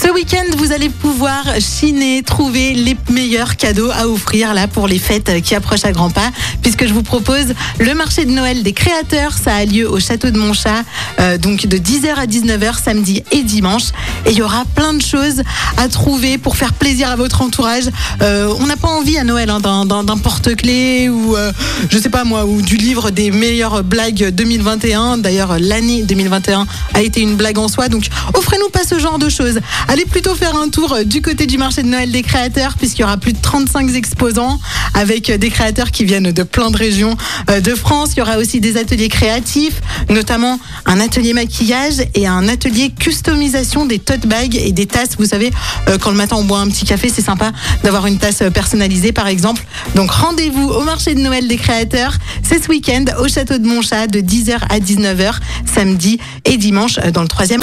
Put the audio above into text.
Ce week-end, vous allez pouvoir chiner, trouver les meilleurs cadeaux à offrir là pour les fêtes qui approchent à grands pas, puisque je vous propose le marché de Noël des créateurs. Ça a lieu au château de Montchat, euh, donc de 10h à 19h samedi et dimanche. Et il y aura plein de choses à trouver pour faire plaisir à votre entourage. Euh, on n'a pas envie à Noël hein, d'un porte-clés ou euh, je sais pas moi ou du livre des meilleures blagues 2021. D'ailleurs, l'année 2021 a été une blague en soi, donc offrez-nous pas ce genre de choses. Allez plutôt faire un tour euh, du côté du marché de Noël des créateurs, puisqu'il y aura plus de 35 exposants avec euh, des créateurs qui viennent de plein de régions euh, de France. Il y aura aussi des ateliers créatifs, notamment un atelier maquillage et un atelier customisation des tote bags et des tasses. Vous savez, quand le matin on boit un petit café, c'est sympa d'avoir une tasse personnalisée par exemple. Donc rendez-vous au marché de Noël des créateurs. C'est ce week-end au château de Montchat de 10h à 19h, samedi et dimanche dans le troisième.